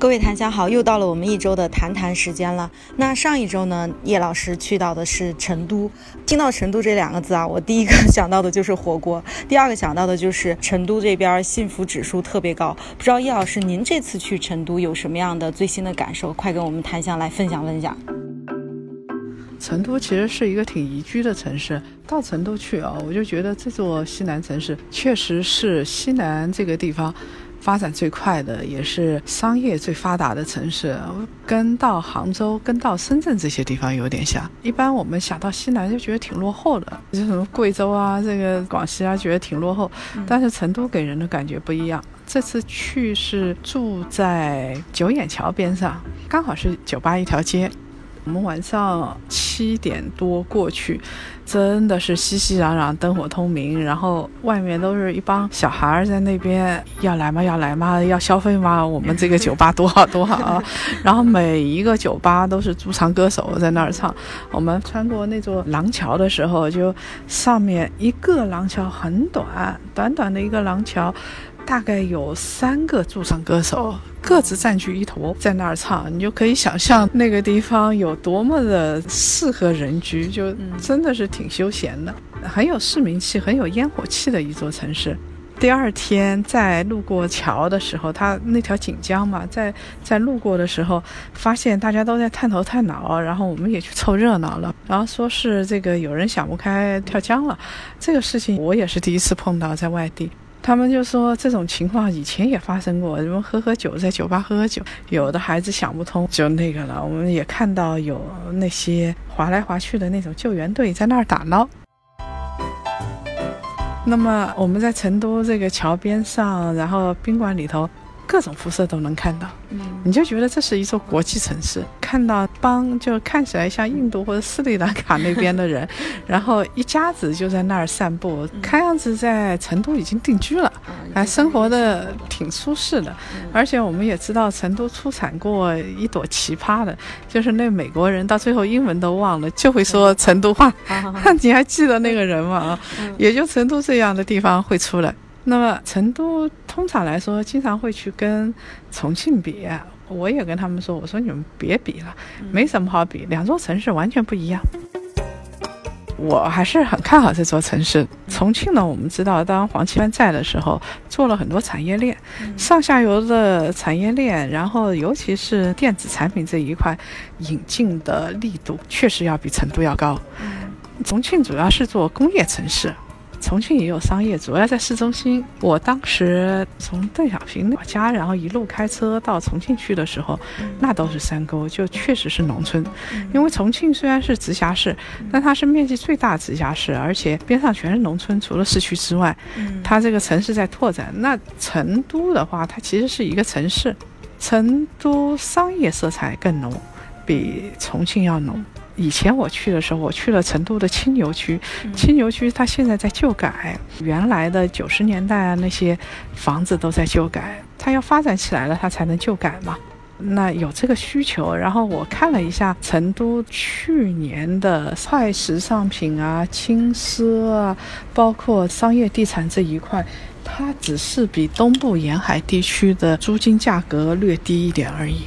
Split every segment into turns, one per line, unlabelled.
各位檀香好，又到了我们一周的谈谈时间了。那上一周呢，叶老师去到的是成都。听到成都这两个字啊，我第一个想到的就是火锅，第二个想到的就是成都这边幸福指数特别高。不知道叶老师您这次去成都有什么样的最新的感受？快跟我们檀香来分享分享。
成都其实是一个挺宜居的城市，到成都去啊，我就觉得这座西南城市确实是西南这个地方。发展最快的，也是商业最发达的城市，跟到杭州、跟到深圳这些地方有点像。一般我们想到西南就觉得挺落后的，就什么贵州啊、这个广西啊，觉得挺落后。但是成都给人的感觉不一样。这次去是住在九眼桥边上，刚好是酒吧一条街。我们晚上七点多过去，真的是熙熙攘攘，灯火通明，然后外面都是一帮小孩在那边要来吗？要来吗？要消费吗？我们这个酒吧多好多好啊！然后每一个酒吧都是驻唱歌手在那儿唱。我们穿过那座廊桥的时候，就上面一个廊桥很短，短短的一个廊桥。大概有三个驻唱歌手，各自占据一头，在那儿唱，你就可以想象那个地方有多么的适合人居，就真的是挺休闲的，很有市民气，很有烟火气的一座城市。第二天在路过桥的时候，它那条锦江嘛，在在路过的时候，发现大家都在探头探脑，然后我们也去凑热闹了，然后说是这个有人想不开跳江了，这个事情我也是第一次碰到，在外地。他们就说这种情况以前也发生过，什么喝喝酒，在酒吧喝喝酒，有的孩子想不通就那个了。我们也看到有那些划来划去的那种救援队在那儿打捞。那么我们在成都这个桥边上，然后宾馆里头。各种肤色都能看到，嗯，你就觉得这是一座国际城市。看到帮就看起来像印度或者斯里兰卡那边的人，然后一家子就在那儿散步，看样子在成都已经定居了，还生活的挺舒适的。而且我们也知道成都出产过一朵奇葩的，就是那美国人到最后英文都忘了，就会说成都话。你还记得那个人吗？啊，也就成都这样的地方会出来。那么成都通常来说，经常会去跟重庆比。我也跟他们说，我说你们别比了，没什么好比，两座城市完全不一样。我还是很看好这座城市。重庆呢，我们知道，当黄奇帆在的时候，做了很多产业链，上下游的产业链，然后尤其是电子产品这一块引进的力度，确实要比成都要高。重庆主要是做工业城市。重庆也有商业，主要在市中心。我当时从邓小平老家，然后一路开车到重庆去的时候，那都是山沟，就确实是农村。因为重庆虽然是直辖市，但它是面积最大直辖市，而且边上全是农村，除了市区之外，它这个城市在拓展。那成都的话，它其实是一个城市，成都商业色彩更浓，比重庆要浓。以前我去的时候，我去了成都的青牛区。青牛区它现在在旧改，原来的九十年代啊那些房子都在旧改，它要发展起来了，它才能旧改嘛。那有这个需求，然后我看了一下成都去年的快时尚品啊、轻奢啊，包括商业地产这一块，它只是比东部沿海地区的租金价格略低一点而已。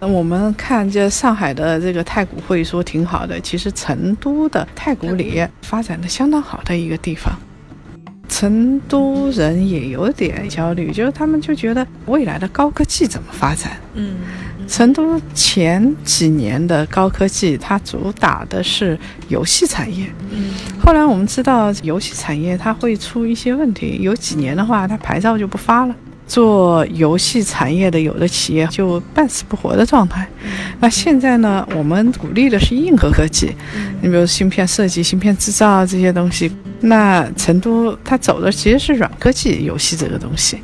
那我们看这上海的这个太古汇说挺好的，其实成都的太古里发展的相当好的一个地方。成都人也有点焦虑，就是他们就觉得未来的高科技怎么发展？嗯，成都前几年的高科技，它主打的是游戏产业。嗯，后来我们知道游戏产业它会出一些问题，有几年的话，它牌照就不发了。做游戏产业的有的企业就半死不活的状态，那现在呢？我们鼓励的是硬核科技，你比如芯片设计、芯片制造这些东西。那成都它走的其实是软科技游戏这个东西，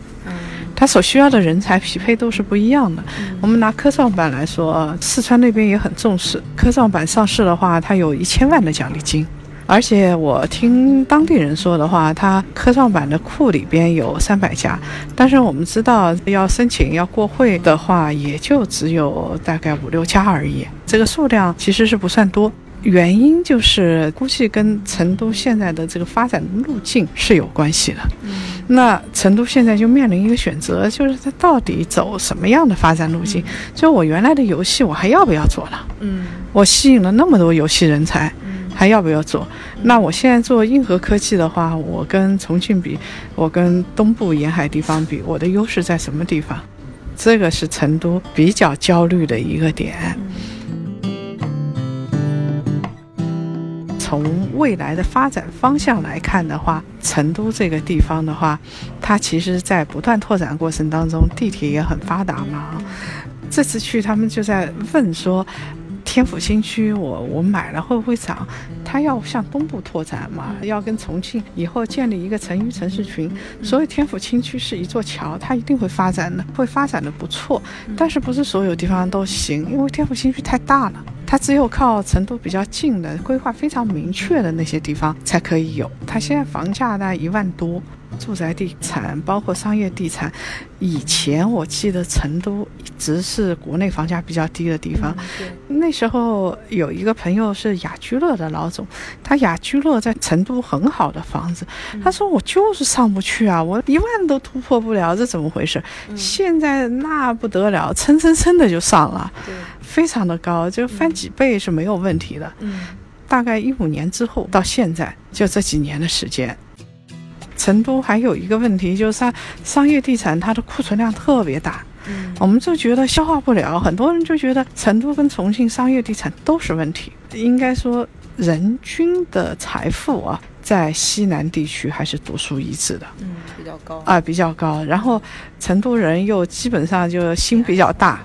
它所需要的人才匹配度是不一样的。我们拿科创板来说，四川那边也很重视科创板上市的话，它有一千万的奖励金。而且我听当地人说的话，它科创板的库里边有三百家，但是我们知道要申请要过会的话，也就只有大概五六家而已，这个数量其实是不算多。原因就是估计跟成都现在的这个发展路径是有关系的。那成都现在就面临一个选择，就是它到底走什么样的发展路径？就我原来的游戏，我还要不要做了？嗯，我吸引了那么多游戏人才，还要不要做？那我现在做硬核科技的话，我跟重庆比，我跟东部沿海地方比，我的优势在什么地方？这个是成都比较焦虑的一个点。从未来的发展方向来看的话，成都这个地方的话，它其实在不断拓展过程当中，地铁也很发达嘛。这次去他们就在问说，天府新区我我买了会不会涨？它要向东部拓展嘛，要跟重庆以后建立一个成渝城市群，所以天府新区是一座桥，它一定会发展的，会发展的不错。但是不是所有地方都行，因为天府新区太大了。它只有靠成都比较近的、规划非常明确的那些地方才可以有。它现在房价大概一万多。住宅地产包括商业地产，以前我记得成都一直是国内房价比较低的地方。那时候有一个朋友是雅居乐的老总，他雅居乐在成都很好的房子，他说我就是上不去啊，我一万都突破不了，这怎么回事？现在那不得了，蹭蹭蹭的就上了，非常的高，就翻几倍是没有问题的。大概一五年之后到现在，就这几年的时间。成都还有一个问题，就是商商业地产它的库存量特别大，嗯，我们就觉得消化不了。很多人就觉得成都跟重庆商业地产都是问题。应该说，人均的财富啊，在西南地区还是独树一帜的，
嗯，比较高
啊，比较高。然后成都人又基本上就心比较大，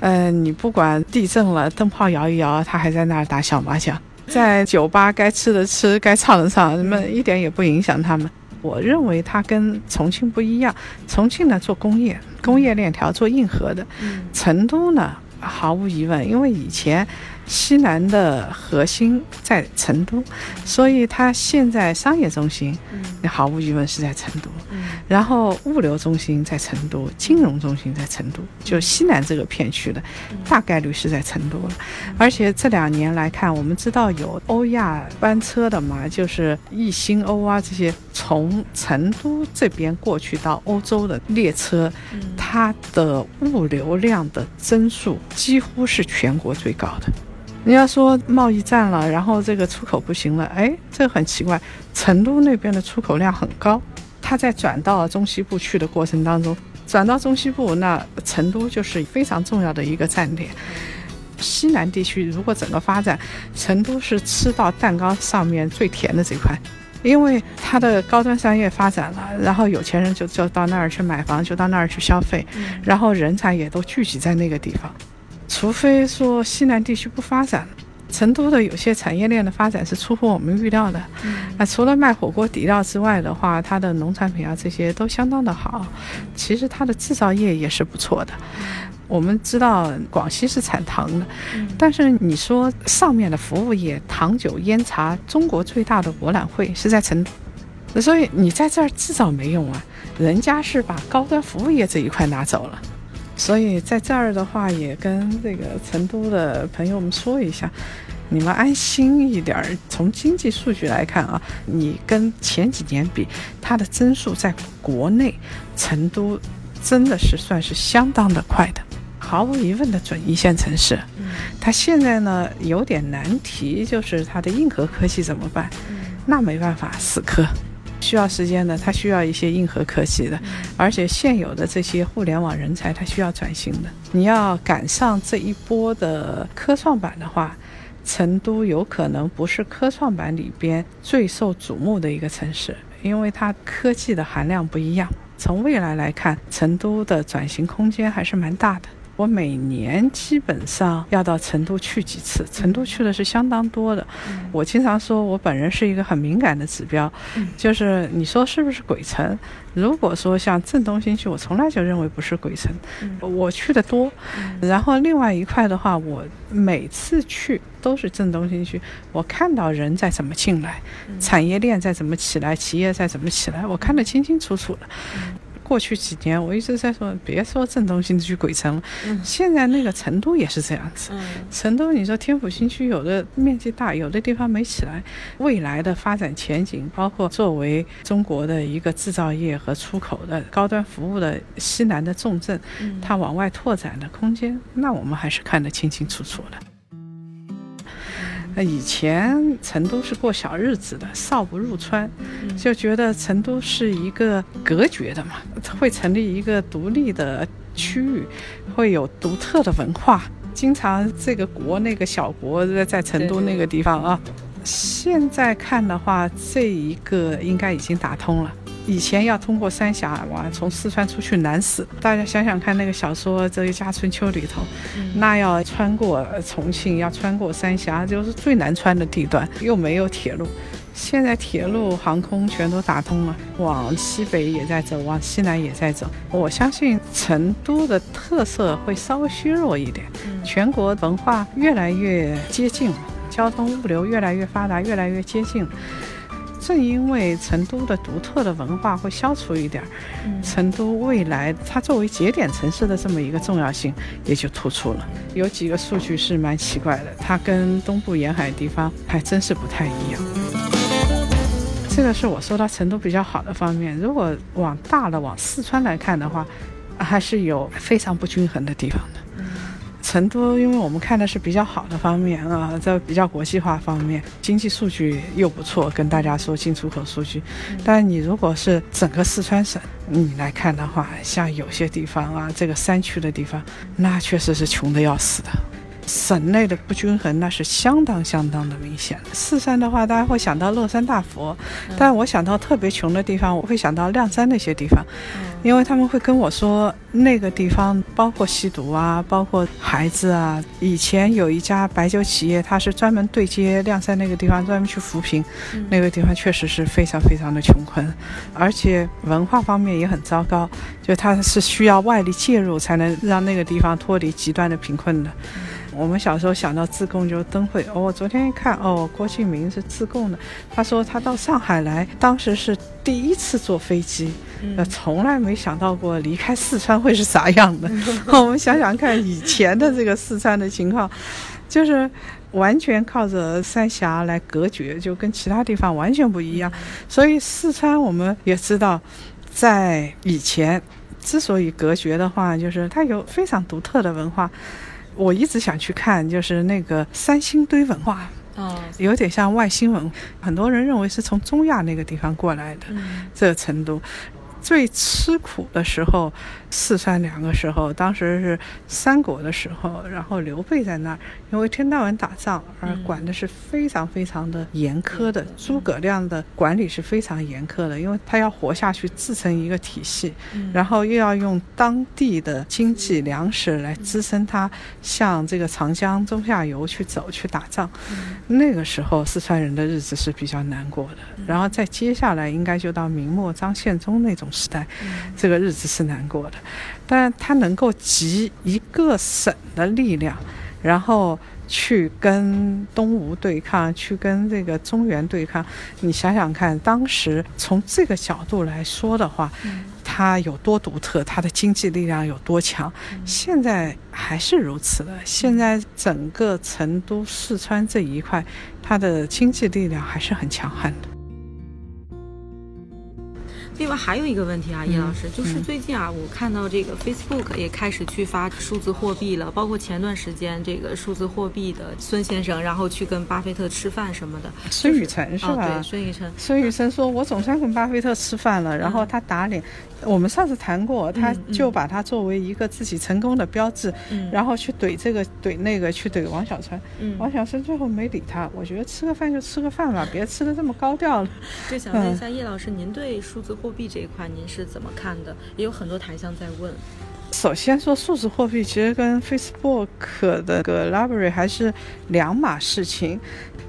嗯，你不管地震了，灯泡摇一摇，他还在那儿打小麻将，在酒吧该吃的吃，该唱的唱，什么一点也不影响他们。我认为它跟重庆不一样，重庆呢做工业，工业链条做硬核的，成都呢毫无疑问，因为以前。西南的核心在成都，所以它现在商业中心，那毫无疑问是在成都。然后物流中心在成都，金融中心在成都，就西南这个片区的，大概率是在成都了。而且这两年来看，我们知道有欧亚班车的嘛，就是易星欧啊这些从成都这边过去到欧洲的列车，它的物流量的增速几乎是全国最高的。人家说贸易战了，然后这个出口不行了，哎，这很奇怪。成都那边的出口量很高，它在转到中西部去的过程当中，转到中西部，那成都就是非常重要的一个站点。西南地区如果整个发展，成都是吃到蛋糕上面最甜的这块，因为它的高端商业发展了，然后有钱人就就到那儿去买房，就到那儿去消费，然后人才也都聚集在那个地方。除非说西南地区不发展，成都的有些产业链的发展是出乎我们预料的。那除了卖火锅底料之外的话，它的农产品啊这些都相当的好。其实它的制造业也是不错的。我们知道广西是产糖的，但是你说上面的服务业，糖酒烟茶，中国最大的博览会是在成都，所以你在这儿制造没用啊，人家是把高端服务业这一块拿走了。所以在这儿的话，也跟这个成都的朋友们说一下，你们安心一点儿。从经济数据来看啊，你跟前几年比，它的增速在国内，成都真的是算是相当的快的，毫无疑问的准一线城市。它现在呢有点难题，就是它的硬核科技怎么办？那没办法，死磕。需要时间的，它需要一些硬核科技的，而且现有的这些互联网人才，它需要转型的。你要赶上这一波的科创板的话，成都有可能不是科创板里边最受瞩目的一个城市，因为它科技的含量不一样。从未来来看，成都的转型空间还是蛮大的。我每年基本上要到成都去几次，成都去的是相当多的。我经常说，我本人是一个很敏感的指标，就是你说是不是鬼城？如果说像镇东新区，我从来就认为不是鬼城，我去的多。然后另外一块的话，我每次去都是镇东新区，我看到人在怎么进来，产业链在怎么起来，企业在怎么起来，我看得清清楚楚的。过去几年，我一直在说，别说镇东新区鬼城了，现在那个成都也是这样子。成都，你说天府新区有的面积大，有的地方没起来，未来的发展前景，包括作为中国的一个制造业和出口的高端服务的西南的重镇，它往外拓展的空间，那我们还是看得清清楚楚的。那以前成都是过小日子的，少不入川，就觉得成都是一个隔绝的嘛，会成立一个独立的区域，会有独特的文化，经常这个国那个小国在成都那个地方啊。现在看的话，这一个应该已经打通了。以前要通过三峡往从四川出去难死，大家想想看，那个小说《这个家春秋》里头，那要穿过重庆，要穿过三峡，就是最难穿的地段，又没有铁路。现在铁路、航空全都打通了，往西北也在走，往西南也在走。我相信成都的特色会稍微削弱一点，全国文化越来越接近，交通物流越来越发达，越来越接近。正因为成都的独特的文化会消除一点儿，成都未来它作为节点城市的这么一个重要性也就突出了。有几个数据是蛮奇怪的，它跟东部沿海地方还真是不太一样。这个是我说到成都比较好的方面。如果往大了往四川来看的话，还是有非常不均衡的地方的。成都，因为我们看的是比较好的方面啊，在比较国际化方面，经济数据又不错，跟大家说进出口数据。但你如果是整个四川省你来看的话，像有些地方啊，这个山区的地方，那确实是穷的要死的。省内的不均衡那是相当相当的明显。四川的话，大家会想到乐山大佛，但我想到特别穷的地方，我会想到亮山那些地方，因为他们会跟我说，那个地方包括吸毒啊，包括孩子啊。以前有一家白酒企业，它是专门对接亮山那个地方，专门去扶贫。那个地方确实是非常非常的穷困，而且文化方面也很糟糕，就它是需要外力介入才能让那个地方脱离极端的贫困的。我们小时候想到自贡就是灯会，哦，昨天一看，哦，郭敬明是自贡的。他说他到上海来，当时是第一次坐飞机，呃，从来没想到过离开四川会是啥样的。我们想想看，以前的这个四川的情况，就是完全靠着三峡来隔绝，就跟其他地方完全不一样。所以四川我们也知道，在以前之所以隔绝的话，就是它有非常独特的文化。我一直想去看，就是那个三星堆文化，哦，有点像外星文，很多人认为是从中亚那个地方过来的，这个成都。最吃苦的时候，四川两个时候，当时是三国的时候，然后刘备在那儿，因为天到晚打仗，而管的是非常非常的严苛的。诸葛亮的管理是非常严苛的，因为他要活下去，自成一个体系，然后又要用当地的经济粮食来支撑他向这个长江中下游去走去打仗。那个时候，四川人的日子是比较难过的。然后再接下来，应该就到明末张献忠那种。时代，这个日子是难过的，但他能够集一个省的力量，然后去跟东吴对抗，去跟这个中原对抗。你想想看，当时从这个角度来说的话，它有多独特，它的经济力量有多强。现在还是如此的。现在整个成都、四川这一块，它的经济力量还是很强悍的。
另外还有一个问题啊，叶老师，就是最近啊，我看到这个 Facebook 也开始去发数字货币了，包括前段时间这个数字货币的孙先生，然后去跟巴菲特吃饭什么的。
孙雨晨是吧？
对，孙雨晨。
孙雨晨说：“我总算跟巴菲特吃饭了。”然后他打脸。我们上次谈过，他就把他作为一个自己成功的标志，然后去怼这个怼那个，去怼王小川。王小川最后没理他。我觉得吃个饭就吃个饭吧，别吃的这么高调了。
就想问一下叶老师，您对数字货币这一块您是怎么看的？也有很多台商在问。
首先说数字货币其实跟 Facebook 的个 Library 还是两码事情。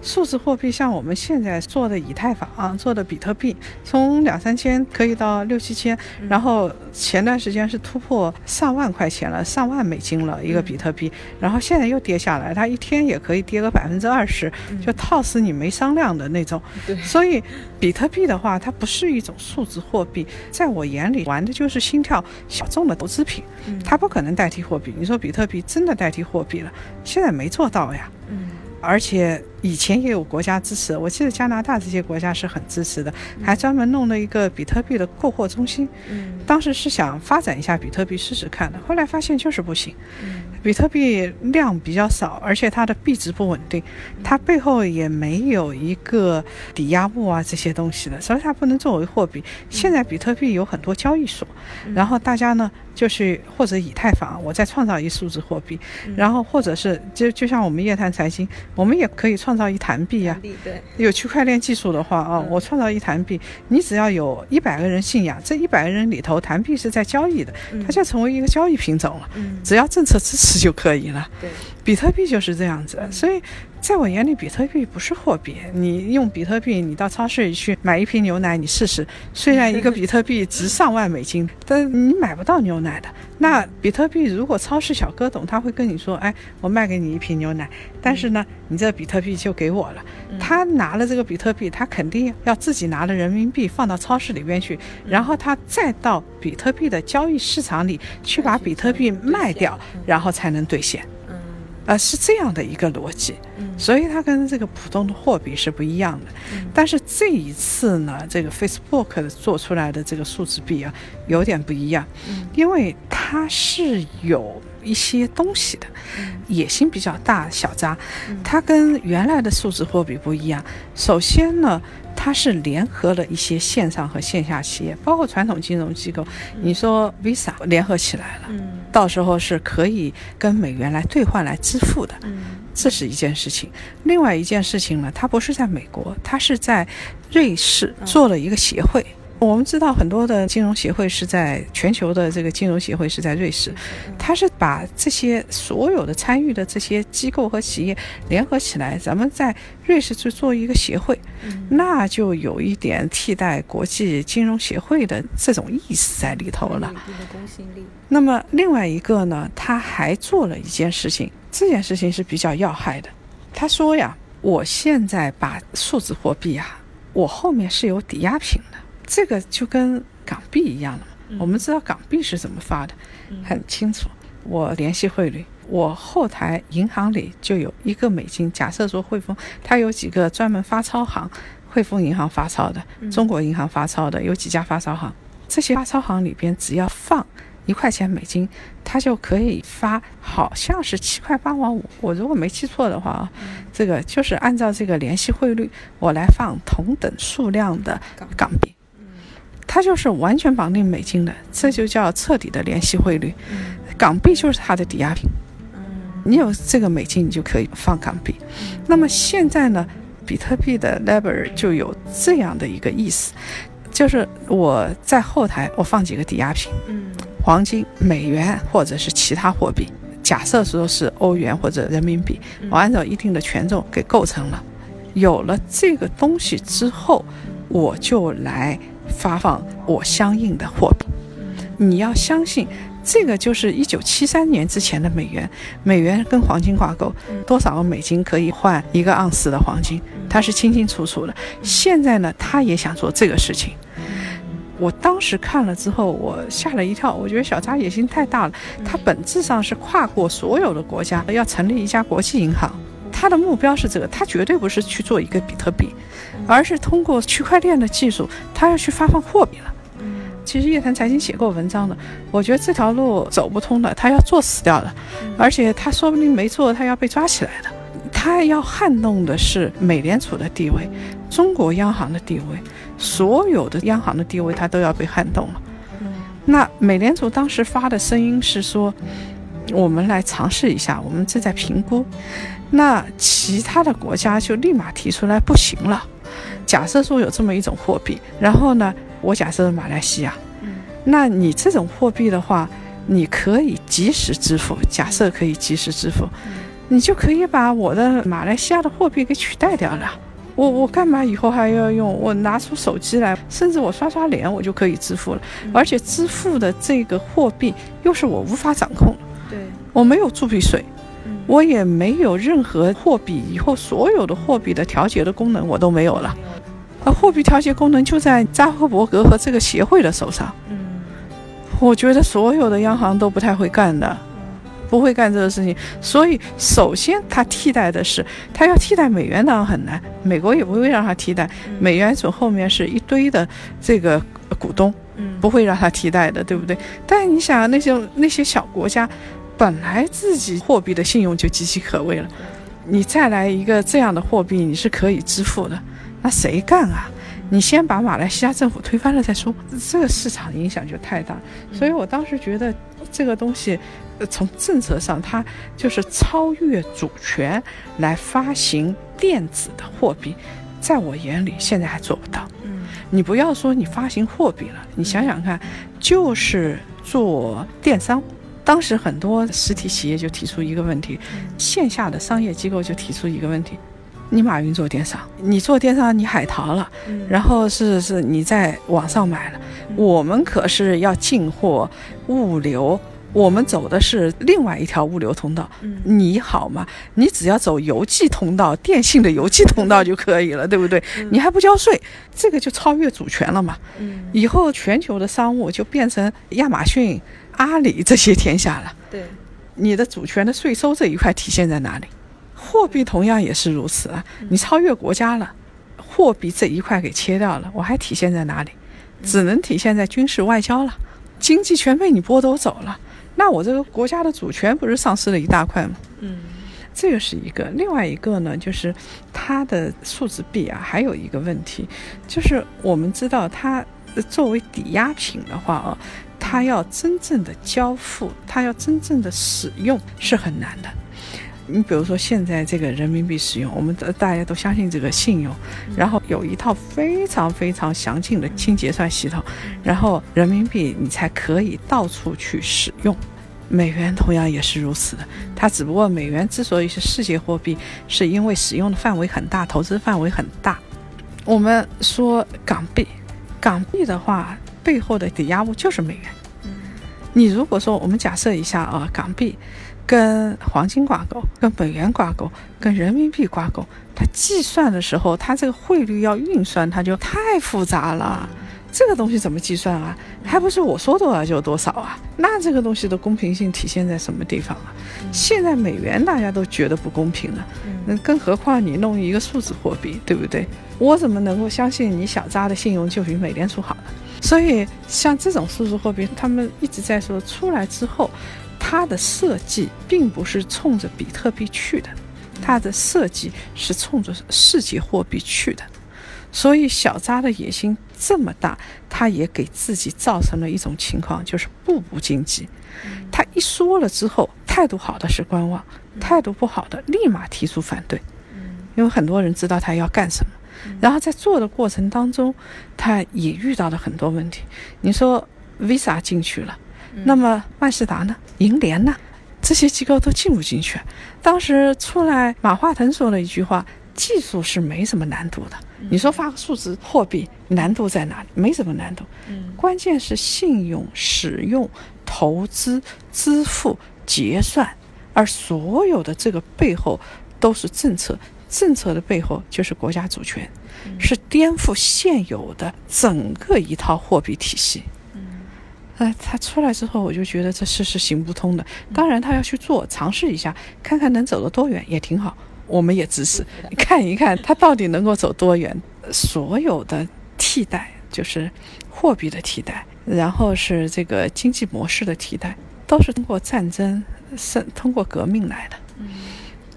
数字货币像我们现在做的以太坊、啊做的比特币，从两三千可以到六七千，然后前段时间是突破上万块钱了，上万美金了一个比特币，然后现在又跌下来，它一天也可以跌个百分之二十，就套死你没商量的那种。所以比特币的话，它不是一种数字货币，在我眼里玩的就是心跳小众的投资品，它不可能代替货币。你说比特币真的代替货币了？现在没做到呀。嗯，而且。以前也有国家支持，我记得加拿大这些国家是很支持的，还专门弄了一个比特币的购货中心。嗯，当时是想发展一下比特币试试看的，后来发现就是不行。嗯，比特币量比较少，而且它的币值不稳定，它背后也没有一个抵押物啊这些东西的，所以它不能作为货币。现在比特币有很多交易所，然后大家呢就是或者以太坊，我再创造一数字货币，然后或者是就就像我们夜谈财经，我们也可以创。造一坛币呀，有区块链技术的话啊，我创造一坛币，你只要有一百个人信仰，这一百个人里头，坛币是在交易的，它就成为一个交易品种了。只要政策支持就可以了。
对，
比特币就是这样子，所以。在我眼里，比特币不是货币。你用比特币，你到超市里去买一瓶牛奶，你试试。虽然一个比特币值上万美金，但你买不到牛奶的。那比特币，如果超市小哥懂，他会跟你说：“哎，我卖给你一瓶牛奶，但是呢，你这比特币就给我了。”他拿了这个比特币，他肯定要自己拿了人民币放到超市里边去，然后他再到比特币的交易市场里去把比特币卖掉，然后才能兑现。呃，是这样的一个逻辑，所以它跟这个普通的货币是不一样的。但是这一次呢，这个 Facebook 做出来的这个数字币啊，有点不一样，因为它是有一些东西的，野心比较大，小扎。它跟原来的数字货币不一样。首先呢。它是联合了一些线上和线下企业，包括传统金融机构。你说 Visa 联合起来了，到时候是可以跟美元来兑换来支付的，这是一件事情。另外一件事情呢，它不是在美国，它是在瑞士做了一个协会。我们知道很多的金融协会是在全球的这个金融协会是在瑞士，它是把这些所有的参与的这些机构和企业联合起来，咱们在瑞士去做一个协会，那就有一点替代国际金融协会的这种意思在里头了。那么另外一个呢，他还做了一件事情，这件事情是比较要害的。他说呀，我现在把数字货币啊，我后面是有抵押品的。这个就跟港币一样了嘛，我们知道港币是怎么发的，很清楚。我联系汇率，我后台银行里就有一个美金。假设说汇丰，它有几个专门发钞行，汇丰银行发钞的，中国银行发钞的，有几家发钞行。这些发钞行里边只要放一块钱美金，它就可以发，好像是七块八毛五。我如果没记错的话啊，这个就是按照这个联系汇率，我来放同等数量的港币。它就是完全绑定美金的，这就叫彻底的联系汇率。港币就是它的抵押品。你有这个美金，你就可以放港币。那么现在呢，比特币的 l e v e r 就有这样的一个意思，就是我在后台我放几个抵押品，黄金、美元或者是其他货币。假设说是欧元或者人民币，我按照一定的权重给构成了。有了这个东西之后，我就来。发放我相应的货币，你要相信，这个就是一九七三年之前的美元，美元跟黄金挂钩，多少美金可以换一个盎司的黄金，它是清清楚楚的。现在呢，他也想做这个事情。我当时看了之后，我吓了一跳，我觉得小扎野心太大了。他本质上是跨过所有的国家，要成立一家国际银行。他的目标是这个，他绝对不是去做一个比特币，而是通过区块链的技术，他要去发放货币了。其实叶檀财经写过文章的，我觉得这条路走不通的，他要做死掉的，而且他说不定没做，他要被抓起来的。他要撼动的是美联储的地位，中国央行的地位，所有的央行的地位，他都要被撼动了。那美联储当时发的声音是说，我们来尝试一下，我们正在评估。那其他的国家就立马提出来不行了。假设说有这么一种货币，然后呢，我假设马来西亚，那你这种货币的话，你可以及时支付，假设可以及时支付，你就可以把我的马来西亚的货币给取代掉了。我我干嘛以后还要用？我拿出手机来，甚至我刷刷脸，我就可以支付了。而且支付的这个货币又是我无法掌控的，
对
我没有铸币税，我也没有任何货币以后所有的货币的调节的功能我都没有了。而货币调节功能就在扎克伯格和这个协会的手上。
嗯，
我觉得所有的央行都不太会干的。不会干这个事情，所以首先它替代的是，它要替代美元当然很难，美国也不会让它替代，美元总后面是一堆的这个股东，不会让它替代的，对不对？但你想那些那些小国家，本来自己货币的信用就岌岌可危了，你再来一个这样的货币，你是可以支付的，那谁干啊？你先把马来西亚政府推翻了再说，这个市场影响就太大，所以我当时觉得这个东西。从政策上，它就是超越主权来发行电子的货币，在我眼里现在还做不到。
嗯，
你不要说你发行货币了，你想想看，就是做电商，当时很多实体企业就提出一个问题，线下的商业机构就提出一个问题：你马云做电商，你做电商你海淘了，然后是是你在网上买了，我们可是要进货物流。我们走的是另外一条物流通道，你好吗？你只要走邮寄通道、电信的邮寄通道就可以了，对不对？你还不交税，这个就超越主权了嘛？以后全球的商务就变成亚马逊、阿里这些天下了。
对，
你的主权的税收这一块体现在哪里？货币同样也是如此啊，你超越国家了，货币这一块给切掉了，我还体现在哪里？只能体现在军事外交了，经济全被你剥夺走了。那我这个国家的主权不是丧失了一大块吗？
嗯，
这个是一个。另外一个呢，就是它的数字币啊，还有一个问题，就是我们知道它作为抵押品的话啊，它要真正的交付，它要真正的使用是很难的。你比如说现在这个人民币使用，我们大家都相信这个信用，然后有一套非常非常详尽的清结算系统，然后人民币你才可以到处去使用。美元同样也是如此的，它只不过美元之所以是世界货币，是因为使用的范围很大，投资范围很大。我们说港币，港币的话背后的抵押物就是美元。你如果说我们假设一下啊，港币。跟黄金挂钩，跟美元挂钩，跟人民币挂钩，它计算的时候，它这个汇率要运算，它就太复杂了。这个东西怎么计算啊？还不是我说多少就多少啊？那这个东西的公平性体现在什么地方啊？现在美元大家都觉得不公平了，那更何况你弄一个数字货币，对不对？我怎么能够相信你小扎的信用就比美联储好呢？所以像这种数字货币，他们一直在说出来之后。它的设计并不是冲着比特币去的，它的设计是冲着世界货币去的，所以小扎的野心这么大，他也给自己造成了一种情况，就是步步荆棘。他一说了之后，态度好的是观望，态度不好的立马提出反对，因为很多人知道他要干什么，然后在做的过程当中，他也遇到了很多问题。你说 Visa 进去了。那么万事达呢？银联呢？这些机构都进不进去？当时出来，马化腾说了一句话：“技术是没什么难度的。”你说发个数字货币难度在哪里？没什么难度。嗯，关键是信用、使用、投资、支付、结算，而所有的这个背后都是政策，政策的背后就是国家主权，是颠覆现有的整个一套货币体系。呃，他出来之后，我就觉得这事是行不通的。当然，他要去做，尝试一下，看看能走得多远，也挺好。我们也支持，看一看他到底能够走多远。所有的替代，就是货币的替代，然后是这个经济模式的替代，都是通过战争、是通过革命来的。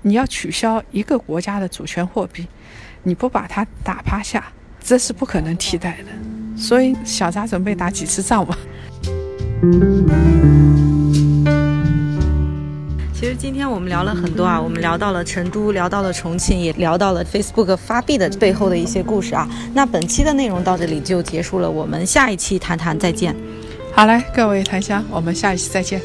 你要取消一个国家的主权货币，你不把它打趴下，这是不可能替代的。所以，小扎准备打几次仗吧。
其实今天我们聊了很多啊，我们聊到了成都，聊到了重庆，也聊到了 Facebook 发币的背后的一些故事啊。那本期的内容到这里就结束了，我们下一期谈谈再见。
好嘞，各位檀香，我们下一期再见。